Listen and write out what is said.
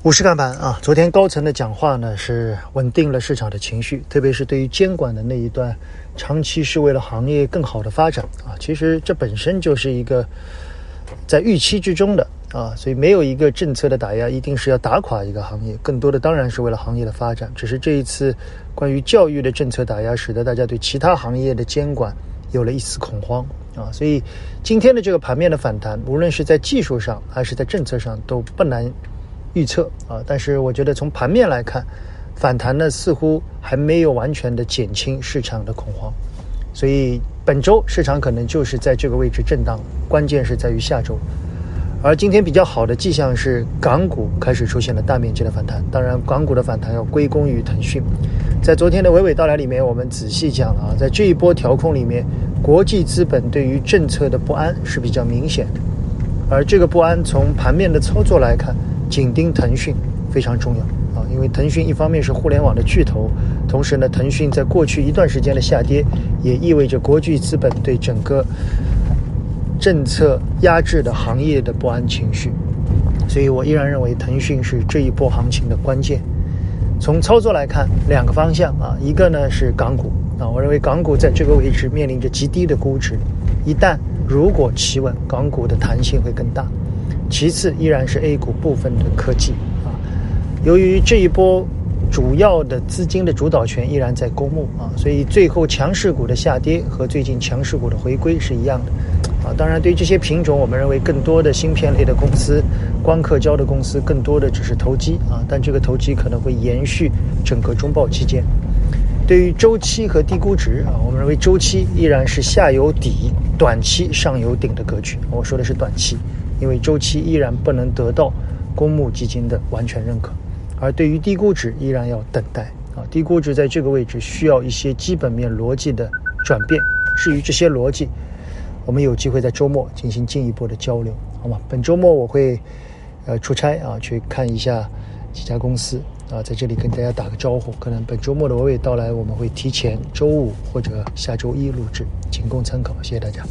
股市看盘啊，昨天高层的讲话呢是稳定了市场的情绪，特别是对于监管的那一段，长期是为了行业更好的发展啊。其实这本身就是一个在预期之中的啊，所以没有一个政策的打压一定是要打垮一个行业，更多的当然是为了行业的发展。只是这一次关于教育的政策打压，使得大家对其他行业的监管有了一丝恐慌啊。所以今天的这个盘面的反弹，无论是在技术上还是在政策上，都不难。预测啊，但是我觉得从盘面来看，反弹呢似乎还没有完全的减轻市场的恐慌，所以本周市场可能就是在这个位置震荡，关键是在于下周。而今天比较好的迹象是港股开始出现了大面积的反弹，当然港股的反弹要归功于腾讯。在昨天的娓娓道来里面，我们仔细讲了啊，在这一波调控里面，国际资本对于政策的不安是比较明显的，而这个不安从盘面的操作来看。紧盯腾讯非常重要啊，因为腾讯一方面是互联网的巨头，同时呢，腾讯在过去一段时间的下跌，也意味着国际资本对整个政策压制的行业的不安情绪，所以我依然认为腾讯是这一波行情的关键。从操作来看，两个方向啊，一个呢是港股啊，我认为港股在这个位置面临着极低的估值，一旦如果企稳，港股的弹性会更大。其次依然是 A 股部分的科技啊，由于这一波主要的资金的主导权依然在公募啊，所以最后强势股的下跌和最近强势股的回归是一样的啊。当然，对于这些品种，我们认为更多的芯片类的公司、光刻胶的公司，更多的只是投机啊，但这个投机可能会延续整个中报期间。对于周期和低估值啊，我们认为周期依然是下有底，短期上有顶的格局。我说的是短期。因为周期依然不能得到公募基金的完全认可，而对于低估值依然要等待啊。低估值在这个位置需要一些基本面逻辑的转变。至于这些逻辑，我们有机会在周末进行进一步的交流，好吗？本周末我会呃出差啊，去看一下几家公司啊，在这里跟大家打个招呼。可能本周末的娓娓道来，我们会提前周五或者下周一录制，仅供参考。谢谢大家。